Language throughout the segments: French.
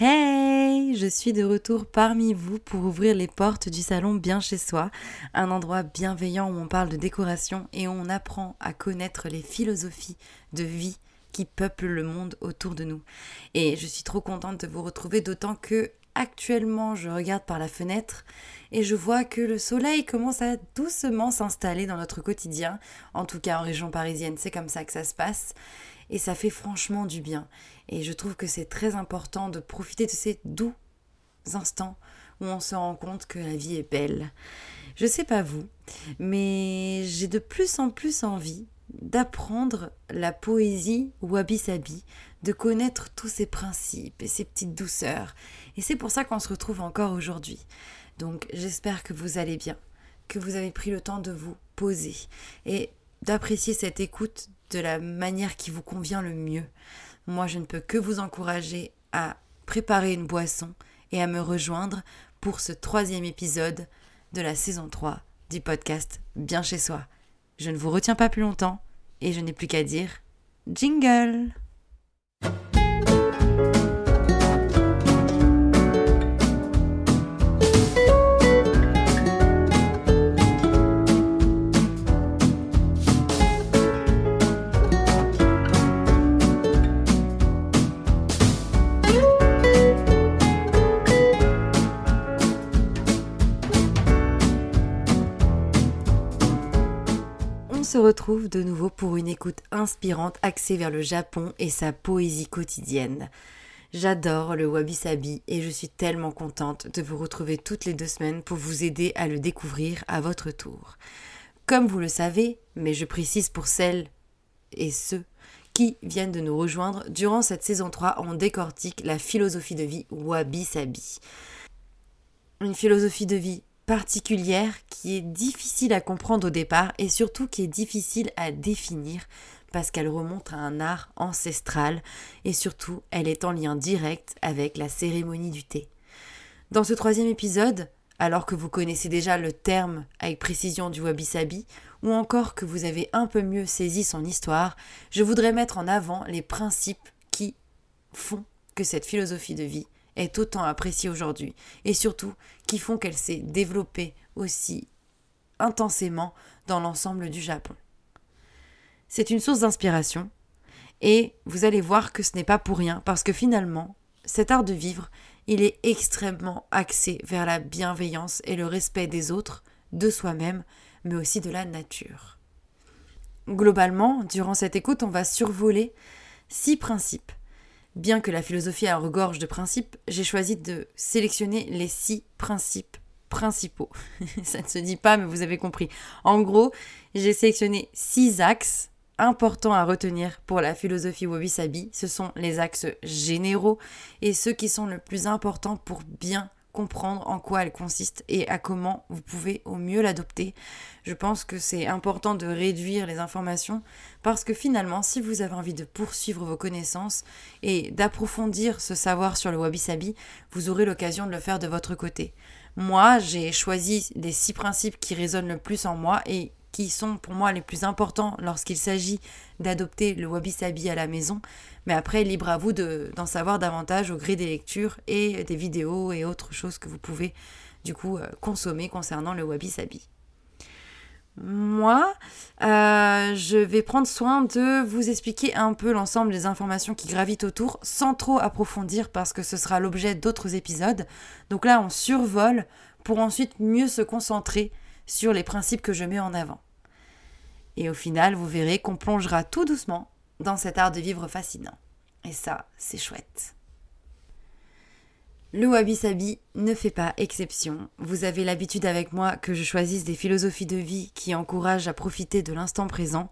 Hey, je suis de retour parmi vous pour ouvrir les portes du salon bien chez soi, un endroit bienveillant où on parle de décoration et où on apprend à connaître les philosophies de vie qui peuplent le monde autour de nous. Et je suis trop contente de vous retrouver d'autant que actuellement je regarde par la fenêtre et je vois que le soleil commence à doucement s'installer dans notre quotidien. En tout cas en région parisienne, c'est comme ça que ça se passe et ça fait franchement du bien. Et je trouve que c'est très important de profiter de ces doux instants où on se rend compte que la vie est belle. Je sais pas vous, mais j'ai de plus en plus envie d'apprendre la poésie wabi-sabi, de connaître tous ses principes et ses petites douceurs. Et c'est pour ça qu'on se retrouve encore aujourd'hui. Donc j'espère que vous allez bien, que vous avez pris le temps de vous poser et d'apprécier cette écoute de la manière qui vous convient le mieux. Moi, je ne peux que vous encourager à préparer une boisson et à me rejoindre pour ce troisième épisode de la saison 3 du podcast Bien chez soi. Je ne vous retiens pas plus longtemps et je n'ai plus qu'à dire Jingle retrouve de nouveau pour une écoute inspirante axée vers le Japon et sa poésie quotidienne. J'adore le wabi-sabi et je suis tellement contente de vous retrouver toutes les deux semaines pour vous aider à le découvrir à votre tour. Comme vous le savez, mais je précise pour celles et ceux qui viennent de nous rejoindre, durant cette saison 3, on décortique la philosophie de vie wabi-sabi. Une philosophie de vie particulière qui est difficile à comprendre au départ et surtout qui est difficile à définir parce qu'elle remonte à un art ancestral et surtout elle est en lien direct avec la cérémonie du thé. Dans ce troisième épisode, alors que vous connaissez déjà le terme avec précision du wabi-sabi, ou encore que vous avez un peu mieux saisi son histoire, je voudrais mettre en avant les principes qui font que cette philosophie de vie est autant appréciée aujourd'hui et surtout qui font qu'elle s'est développée aussi intensément dans l'ensemble du Japon. C'est une source d'inspiration et vous allez voir que ce n'est pas pour rien parce que finalement, cet art de vivre, il est extrêmement axé vers la bienveillance et le respect des autres, de soi-même, mais aussi de la nature. Globalement, durant cette écoute, on va survoler six principes Bien que la philosophie regorge de principes, j'ai choisi de sélectionner les six principes principaux. Ça ne se dit pas, mais vous avez compris. En gros, j'ai sélectionné six axes importants à retenir pour la philosophie Wabi-Sabi. Ce sont les axes généraux et ceux qui sont le plus importants pour bien comprendre en quoi elle consiste et à comment vous pouvez au mieux l'adopter. Je pense que c'est important de réduire les informations parce que finalement, si vous avez envie de poursuivre vos connaissances et d'approfondir ce savoir sur le wabi-sabi, vous aurez l'occasion de le faire de votre côté. Moi, j'ai choisi les six principes qui résonnent le plus en moi et qui sont pour moi les plus importants lorsqu'il s'agit d'adopter le wabi-sabi à la maison. Mais après, libre à vous d'en savoir davantage au gré des lectures et des vidéos et autres choses que vous pouvez du coup euh, consommer concernant le wabi-sabi. Moi, euh, je vais prendre soin de vous expliquer un peu l'ensemble des informations qui gravitent autour sans trop approfondir parce que ce sera l'objet d'autres épisodes. Donc là, on survole pour ensuite mieux se concentrer sur les principes que je mets en avant. Et au final, vous verrez qu'on plongera tout doucement dans cet art de vivre fascinant. Et ça, c'est chouette. Le wabi-sabi ne fait pas exception. Vous avez l'habitude avec moi que je choisisse des philosophies de vie qui encouragent à profiter de l'instant présent,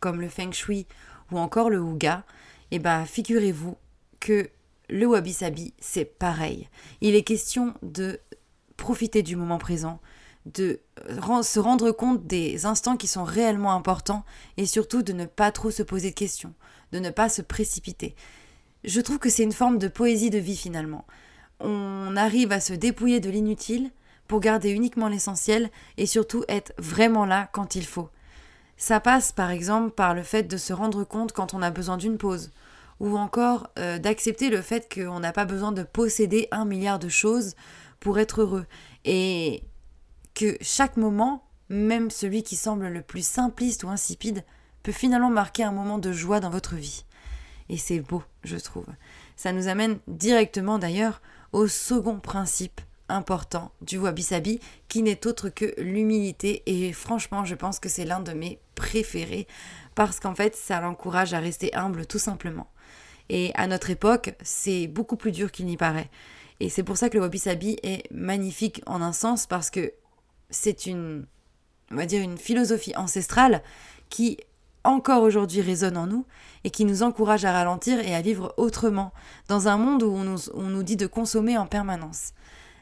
comme le feng shui ou encore le huga. Eh bah, figurez-vous que le wabi-sabi, c'est pareil. Il est question de profiter du moment présent, de euh, se rendre compte des instants qui sont réellement importants et surtout de ne pas trop se poser de questions, de ne pas se précipiter. Je trouve que c'est une forme de poésie de vie finalement. On arrive à se dépouiller de l'inutile pour garder uniquement l'essentiel et surtout être vraiment là quand il faut. Ça passe par exemple par le fait de se rendre compte quand on a besoin d'une pause, ou encore euh, d'accepter le fait qu'on n'a pas besoin de posséder un milliard de choses pour être heureux. Et que chaque moment, même celui qui semble le plus simpliste ou insipide, peut finalement marquer un moment de joie dans votre vie. Et c'est beau, je trouve. Ça nous amène directement d'ailleurs au second principe important du Wabi Sabi, qui n'est autre que l'humilité. Et franchement, je pense que c'est l'un de mes préférés, parce qu'en fait, ça l'encourage à rester humble tout simplement. Et à notre époque, c'est beaucoup plus dur qu'il n'y paraît. Et c'est pour ça que le Wabi Sabi est magnifique en un sens, parce que c'est une, on dire, une philosophie ancestrale qui encore aujourd'hui résonne en nous et qui nous encourage à ralentir et à vivre autrement, dans un monde où on nous, on nous dit de consommer en permanence.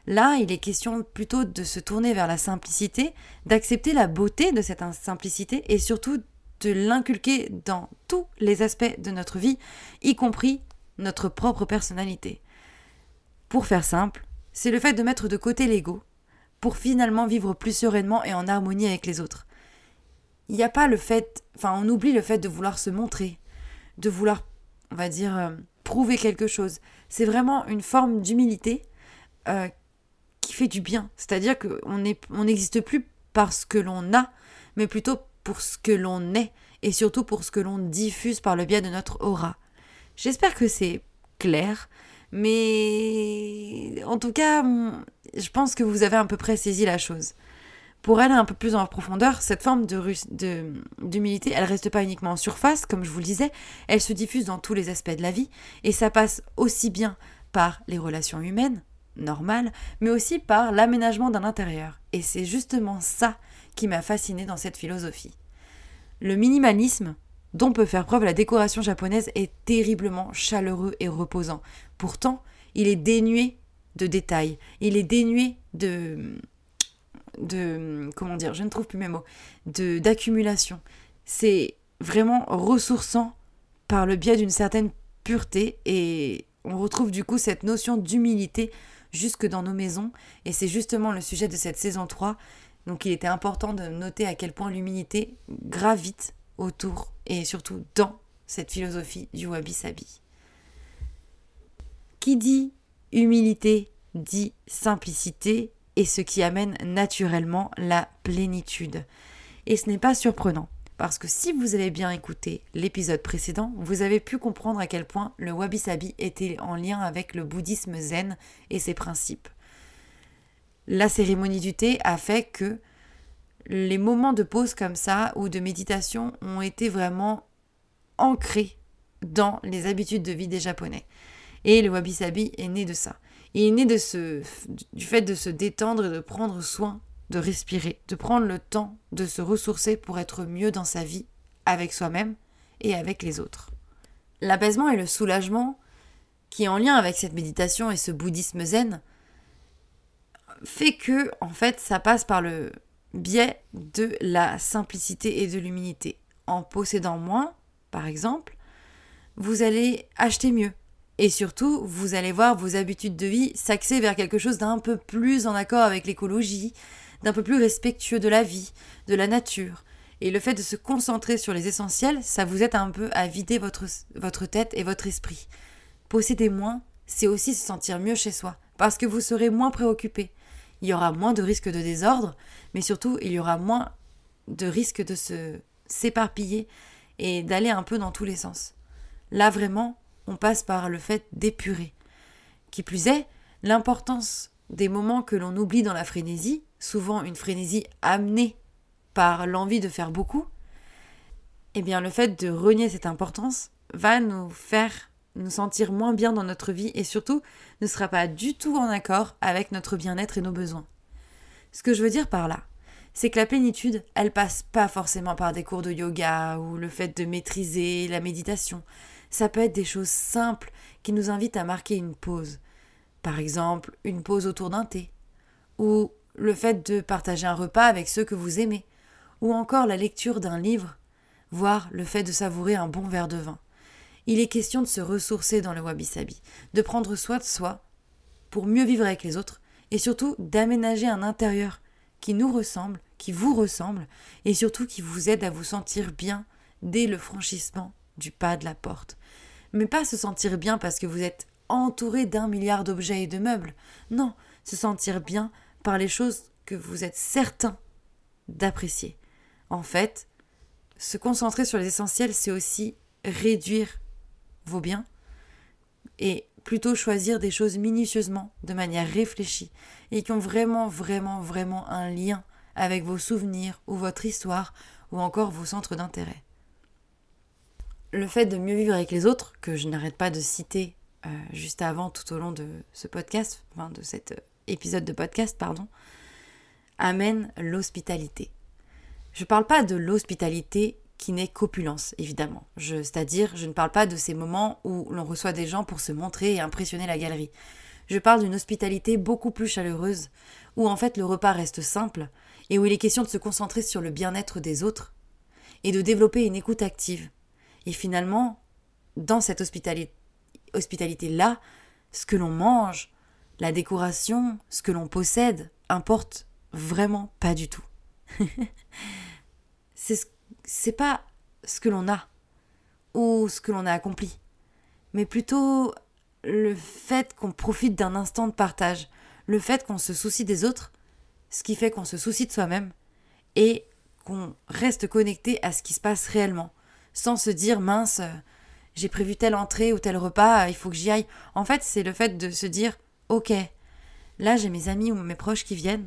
Là, il est question plutôt de se tourner vers la simplicité, d'accepter la beauté de cette simplicité et surtout de l'inculquer dans tous les aspects de notre vie, y compris notre propre personnalité. Pour faire simple, c'est le fait de mettre de côté l'ego pour finalement vivre plus sereinement et en harmonie avec les autres. Il n'y a pas le fait, enfin on oublie le fait de vouloir se montrer, de vouloir, on va dire, euh, prouver quelque chose. C'est vraiment une forme d'humilité euh, qui fait du bien. C'est-à-dire qu'on n'existe plus parce que l'on a, mais plutôt pour ce que l'on est et surtout pour ce que l'on diffuse par le biais de notre aura. J'espère que c'est clair, mais en tout cas, je pense que vous avez à peu près saisi la chose. Pour aller un peu plus en profondeur, cette forme d'humilité, de, elle reste pas uniquement en surface, comme je vous le disais, elle se diffuse dans tous les aspects de la vie, et ça passe aussi bien par les relations humaines, normales, mais aussi par l'aménagement d'un intérieur. Et c'est justement ça qui m'a fasciné dans cette philosophie. Le minimalisme, dont peut faire preuve la décoration japonaise, est terriblement chaleureux et reposant. Pourtant, il est dénué de détails, il est dénué de de comment dire, je ne trouve plus mes mots, de d'accumulation. C'est vraiment ressourçant par le biais d'une certaine pureté et on retrouve du coup cette notion d'humilité jusque dans nos maisons et c'est justement le sujet de cette saison 3. Donc il était important de noter à quel point l'humilité gravite autour et surtout dans cette philosophie du wabi-sabi. Qui dit humilité dit simplicité et ce qui amène naturellement la plénitude. Et ce n'est pas surprenant, parce que si vous avez bien écouté l'épisode précédent, vous avez pu comprendre à quel point le wabi-sabi était en lien avec le bouddhisme zen et ses principes. La cérémonie du thé a fait que les moments de pause comme ça ou de méditation ont été vraiment ancrés dans les habitudes de vie des Japonais. Et le wabi-sabi est né de ça. Il est né de ce, du fait de se détendre et de prendre soin, de respirer, de prendre le temps de se ressourcer pour être mieux dans sa vie, avec soi-même et avec les autres. L'apaisement et le soulagement, qui est en lien avec cette méditation et ce bouddhisme zen, fait que, en fait, ça passe par le biais de la simplicité et de l'humilité. En possédant moins, par exemple, vous allez acheter mieux, et surtout, vous allez voir vos habitudes de vie s'axer vers quelque chose d'un peu plus en accord avec l'écologie, d'un peu plus respectueux de la vie, de la nature. Et le fait de se concentrer sur les essentiels, ça vous aide un peu à vider votre, votre tête et votre esprit. Posséder moins, c'est aussi se sentir mieux chez soi, parce que vous serez moins préoccupé. Il y aura moins de risques de désordre, mais surtout, il y aura moins de risques de se s'éparpiller et d'aller un peu dans tous les sens. Là, vraiment, on passe par le fait d'épurer. Qui plus est, l'importance des moments que l'on oublie dans la frénésie, souvent une frénésie amenée par l'envie de faire beaucoup, eh bien le fait de renier cette importance va nous faire nous sentir moins bien dans notre vie et surtout ne sera pas du tout en accord avec notre bien-être et nos besoins. Ce que je veux dire par là, c'est que la plénitude, elle passe pas forcément par des cours de yoga ou le fait de maîtriser la méditation. Ça peut être des choses simples qui nous invitent à marquer une pause. Par exemple, une pause autour d'un thé, ou le fait de partager un repas avec ceux que vous aimez, ou encore la lecture d'un livre, voire le fait de savourer un bon verre de vin. Il est question de se ressourcer dans le wabi-sabi, de prendre soin de soi pour mieux vivre avec les autres, et surtout d'aménager un intérieur qui nous ressemble, qui vous ressemble, et surtout qui vous aide à vous sentir bien dès le franchissement du pas de la porte. Mais pas se sentir bien parce que vous êtes entouré d'un milliard d'objets et de meubles. Non, se sentir bien par les choses que vous êtes certain d'apprécier. En fait, se concentrer sur les essentiels, c'est aussi réduire vos biens et plutôt choisir des choses minutieusement, de manière réfléchie, et qui ont vraiment, vraiment, vraiment un lien avec vos souvenirs ou votre histoire ou encore vos centres d'intérêt. Le fait de mieux vivre avec les autres, que je n'arrête pas de citer euh, juste avant, tout au long de ce podcast, enfin de cet euh, épisode de podcast, pardon, amène l'hospitalité. Je ne parle pas de l'hospitalité qui n'est qu'opulence, évidemment. C'est-à-dire, je ne parle pas de ces moments où l'on reçoit des gens pour se montrer et impressionner la galerie. Je parle d'une hospitalité beaucoup plus chaleureuse, où en fait le repas reste simple, et où il est question de se concentrer sur le bien-être des autres, et de développer une écoute active. Et finalement, dans cette hospitalité-là, ce que l'on mange, la décoration, ce que l'on possède, importe vraiment pas du tout. c'est pas ce que l'on a ou ce que l'on a accompli, mais plutôt le fait qu'on profite d'un instant de partage, le fait qu'on se soucie des autres, ce qui fait qu'on se soucie de soi-même et qu'on reste connecté à ce qui se passe réellement, sans se dire mince, j'ai prévu telle entrée ou tel repas, il faut que j'y aille. En fait, c'est le fait de se dire ok, là j'ai mes amis ou mes proches qui viennent,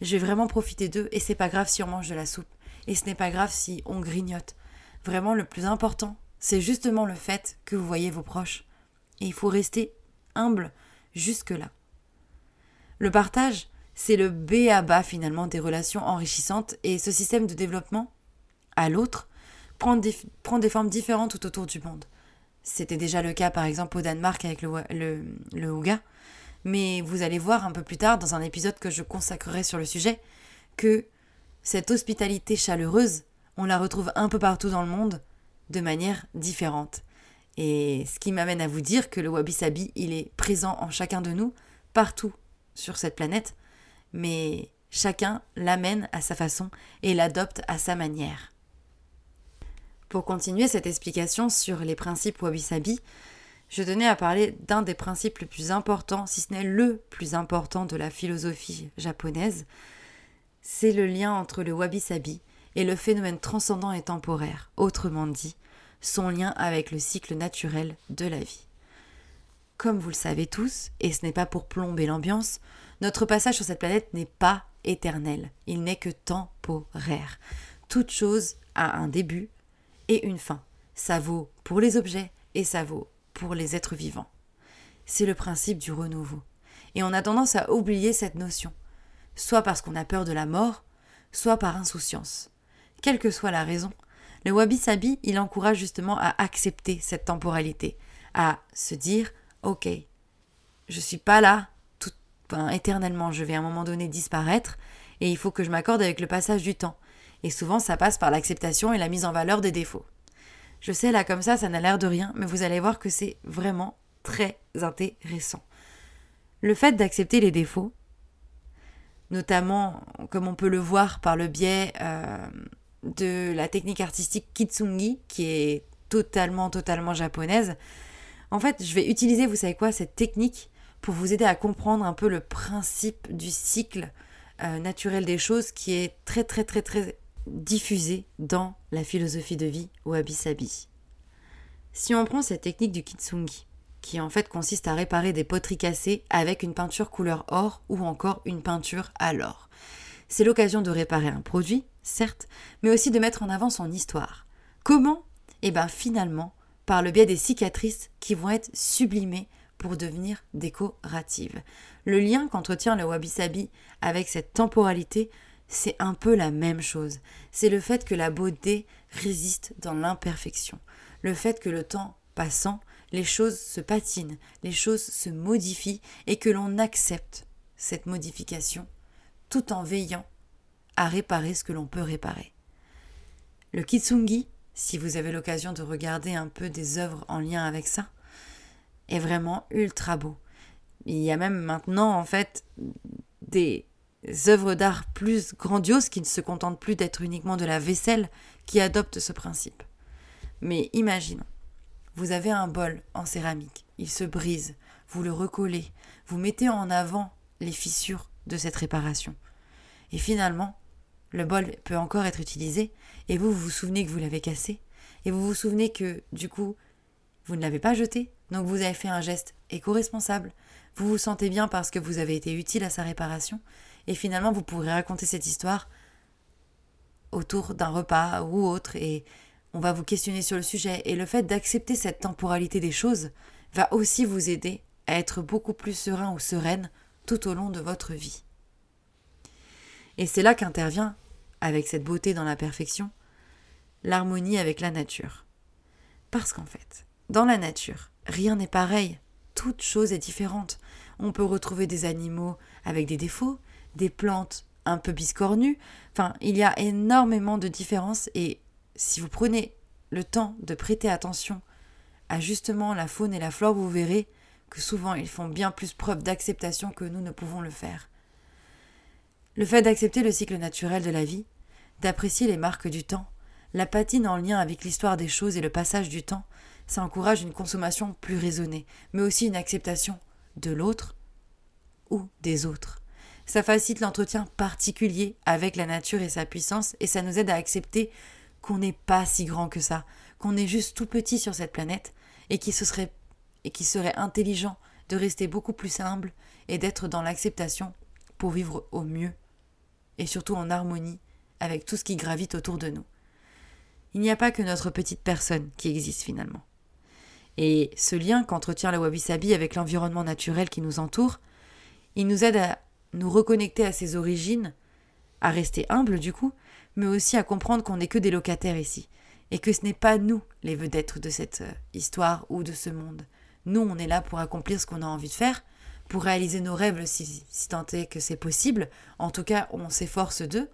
je vais vraiment profiter d'eux et c'est pas grave si on mange de la soupe. Et ce n'est pas grave si on grignote. Vraiment, le plus important, c'est justement le fait que vous voyez vos proches. Et il faut rester humble jusque-là. Le partage, c'est le B à bas finalement des relations enrichissantes et ce système de développement à l'autre prend des, des formes différentes tout autour du monde. C'était déjà le cas par exemple au Danemark avec le, le, le Ouga, mais vous allez voir un peu plus tard dans un épisode que je consacrerai sur le sujet que cette hospitalité chaleureuse, on la retrouve un peu partout dans le monde, de manière différente. Et ce qui m'amène à vous dire que le wabi-sabi, il est présent en chacun de nous, partout sur cette planète, mais chacun l'amène à sa façon et l'adopte à sa manière. Pour continuer cette explication sur les principes wabi-sabi, je tenais à parler d'un des principes les plus importants, si ce n'est le plus important de la philosophie japonaise, c'est le lien entre le wabi-sabi et le phénomène transcendant et temporaire, autrement dit, son lien avec le cycle naturel de la vie. Comme vous le savez tous, et ce n'est pas pour plomber l'ambiance, notre passage sur cette planète n'est pas éternel, il n'est que temporaire. Toute chose a un début et une fin. Ça vaut pour les objets et ça vaut pour les êtres vivants. C'est le principe du renouveau. Et on a tendance à oublier cette notion soit parce qu'on a peur de la mort, soit par insouciance. Quelle que soit la raison, le wabi-sabi, il encourage justement à accepter cette temporalité, à se dire OK, je suis pas là éternellement, je vais à un moment donné disparaître et il faut que je m'accorde avec le passage du temps. Et souvent, ça passe par l'acceptation et la mise en valeur des défauts. Je sais, là, comme ça, ça n'a l'air de rien, mais vous allez voir que c'est vraiment très intéressant. Le fait d'accepter les défauts, notamment comme on peut le voir par le biais euh, de la technique artistique Kitsungi, qui est totalement, totalement japonaise. En fait, je vais utiliser, vous savez quoi, cette technique pour vous aider à comprendre un peu le principe du cycle euh, naturel des choses qui est très, très, très, très diffusé dans la philosophie de vie wabi-sabi. Si on prend cette technique du Kitsungi, qui en fait consiste à réparer des poteries cassées avec une peinture couleur or ou encore une peinture à l'or. C'est l'occasion de réparer un produit, certes, mais aussi de mettre en avant son histoire. Comment? Eh bien finalement, par le biais des cicatrices qui vont être sublimées pour devenir décoratives. Le lien qu'entretient le wabi-sabi avec cette temporalité, c'est un peu la même chose. C'est le fait que la beauté résiste dans l'imperfection. Le fait que le temps passant, les choses se patinent, les choses se modifient et que l'on accepte cette modification tout en veillant à réparer ce que l'on peut réparer. Le kitsungi, si vous avez l'occasion de regarder un peu des œuvres en lien avec ça, est vraiment ultra beau. Il y a même maintenant en fait des œuvres d'art plus grandioses qui ne se contentent plus d'être uniquement de la vaisselle qui adoptent ce principe. Mais imaginons, vous avez un bol en céramique, il se brise, vous le recollez, vous mettez en avant les fissures de cette réparation. Et finalement, le bol peut encore être utilisé, et vous, vous vous souvenez que vous l'avez cassé, et vous vous souvenez que, du coup, vous ne l'avez pas jeté, donc vous avez fait un geste éco-responsable. Vous vous sentez bien parce que vous avez été utile à sa réparation, et finalement, vous pourrez raconter cette histoire autour d'un repas ou autre, et on va vous questionner sur le sujet. Et le fait d'accepter cette temporalité des choses va aussi vous aider à être beaucoup plus serein ou sereine tout au long de votre vie. Et c'est là qu'intervient, avec cette beauté dans la perfection, l'harmonie avec la nature. Parce qu'en fait, dans la nature, rien n'est pareil, toute chose est différente. On peut retrouver des animaux avec des défauts, des plantes un peu biscornues, enfin, il y a énormément de différences et si vous prenez le temps de prêter attention à justement la faune et la flore, vous verrez que souvent ils font bien plus preuve d'acceptation que nous ne pouvons le faire. Le fait d'accepter le cycle naturel de la vie, d'apprécier les marques du temps, la patine en lien avec l'histoire des choses et le passage du temps, ça encourage une consommation plus raisonnée, mais aussi une acceptation de l'autre ou des autres. Ça facilite l'entretien particulier avec la nature et sa puissance, et ça nous aide à accepter qu'on n'est pas si grand que ça, qu'on est juste tout petit sur cette planète, et qu'il serait, intelligent de rester beaucoup plus humble et d'être dans l'acceptation pour vivre au mieux et surtout en harmonie avec tout ce qui gravite autour de nous. Il n'y a pas que notre petite personne qui existe finalement. Et ce lien qu'entretient la Wabi-Sabi avec l'environnement naturel qui nous entoure, il nous aide à nous reconnecter à ses origines, à rester humble du coup, mais aussi à comprendre qu'on n'est que des locataires ici, et que ce n'est pas nous les vedettes de cette euh, histoire ou de ce monde. Nous, on est là pour accomplir ce qu'on a envie de faire, pour réaliser nos rêves si, si tant est que c'est possible. En tout cas, on s'efforce d'eux.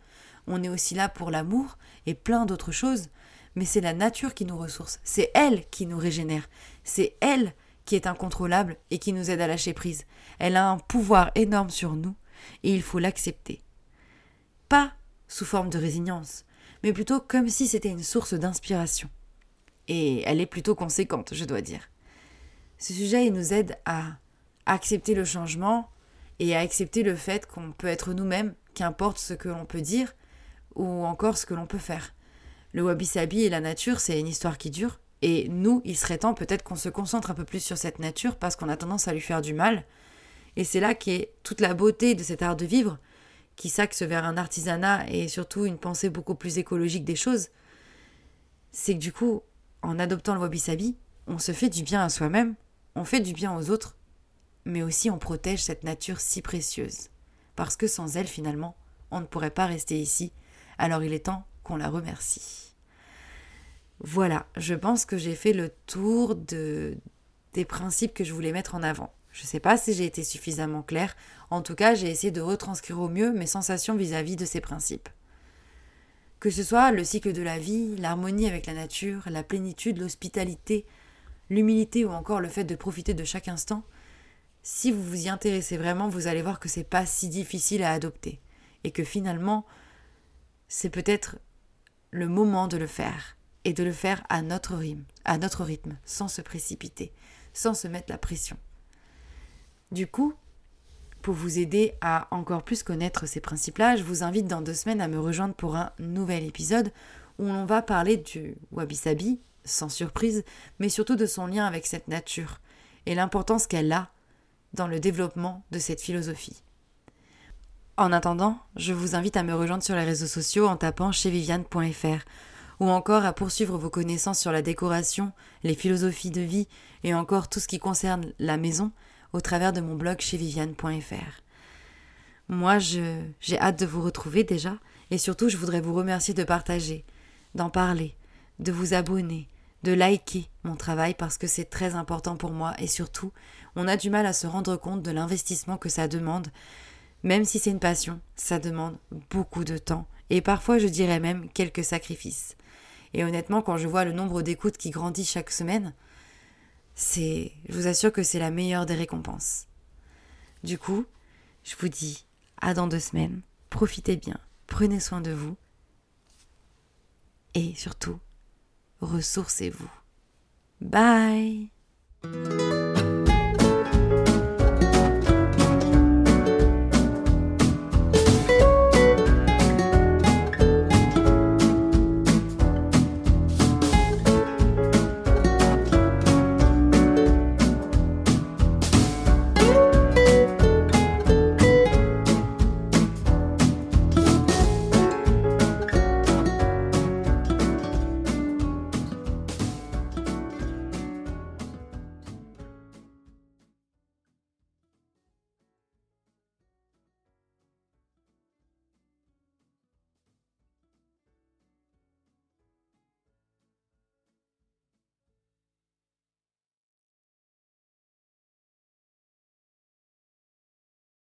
On est aussi là pour l'amour et plein d'autres choses. Mais c'est la nature qui nous ressource. C'est elle qui nous régénère. C'est elle qui est incontrôlable et qui nous aide à lâcher prise. Elle a un pouvoir énorme sur nous et il faut l'accepter. Pas sous forme de résignance, mais plutôt comme si c'était une source d'inspiration. Et elle est plutôt conséquente, je dois dire. Ce sujet, il nous aide à accepter le changement et à accepter le fait qu'on peut être nous-mêmes, qu'importe ce que l'on peut dire ou encore ce que l'on peut faire. Le wabi-sabi et la nature, c'est une histoire qui dure. Et nous, il serait temps peut-être qu'on se concentre un peu plus sur cette nature parce qu'on a tendance à lui faire du mal. Et c'est là qu'est toute la beauté de cet art de vivre, qui s'axe vers un artisanat et surtout une pensée beaucoup plus écologique des choses. C'est que du coup, en adoptant le wabi-sabi, on se fait du bien à soi-même, on fait du bien aux autres mais aussi on protège cette nature si précieuse. Parce que sans elle, finalement, on ne pourrait pas rester ici, alors il est temps qu'on la remercie. Voilà, je pense que j'ai fait le tour de, des principes que je voulais mettre en avant. Je ne sais pas si j'ai été suffisamment claire, en tout cas j'ai essayé de retranscrire au mieux mes sensations vis-à-vis -vis de ces principes. Que ce soit le cycle de la vie, l'harmonie avec la nature, la plénitude, l'hospitalité, l'humilité ou encore le fait de profiter de chaque instant, si vous vous y intéressez vraiment, vous allez voir que c'est pas si difficile à adopter et que finalement, c'est peut-être le moment de le faire et de le faire à notre rythme, à notre rythme, sans se précipiter, sans se mettre la pression. Du coup, pour vous aider à encore plus connaître ces principes-là, je vous invite dans deux semaines à me rejoindre pour un nouvel épisode où on va parler du wabi-sabi, sans surprise, mais surtout de son lien avec cette nature et l'importance qu'elle a dans le développement de cette philosophie. En attendant, je vous invite à me rejoindre sur les réseaux sociaux en tapant chez viviane.fr ou encore à poursuivre vos connaissances sur la décoration, les philosophies de vie et encore tout ce qui concerne la maison au travers de mon blog chez viviane.fr. Moi, j'ai hâte de vous retrouver déjà et surtout je voudrais vous remercier de partager, d'en parler, de vous abonner, de liker mon travail parce que c'est très important pour moi et surtout, on a du mal à se rendre compte de l'investissement que ça demande. Même si c'est une passion, ça demande beaucoup de temps et parfois je dirais même quelques sacrifices. Et honnêtement, quand je vois le nombre d'écoutes qui grandit chaque semaine, c'est, je vous assure que c'est la meilleure des récompenses. Du coup, je vous dis à dans deux semaines, profitez bien, prenez soin de vous et surtout, ressourcez-vous. Bye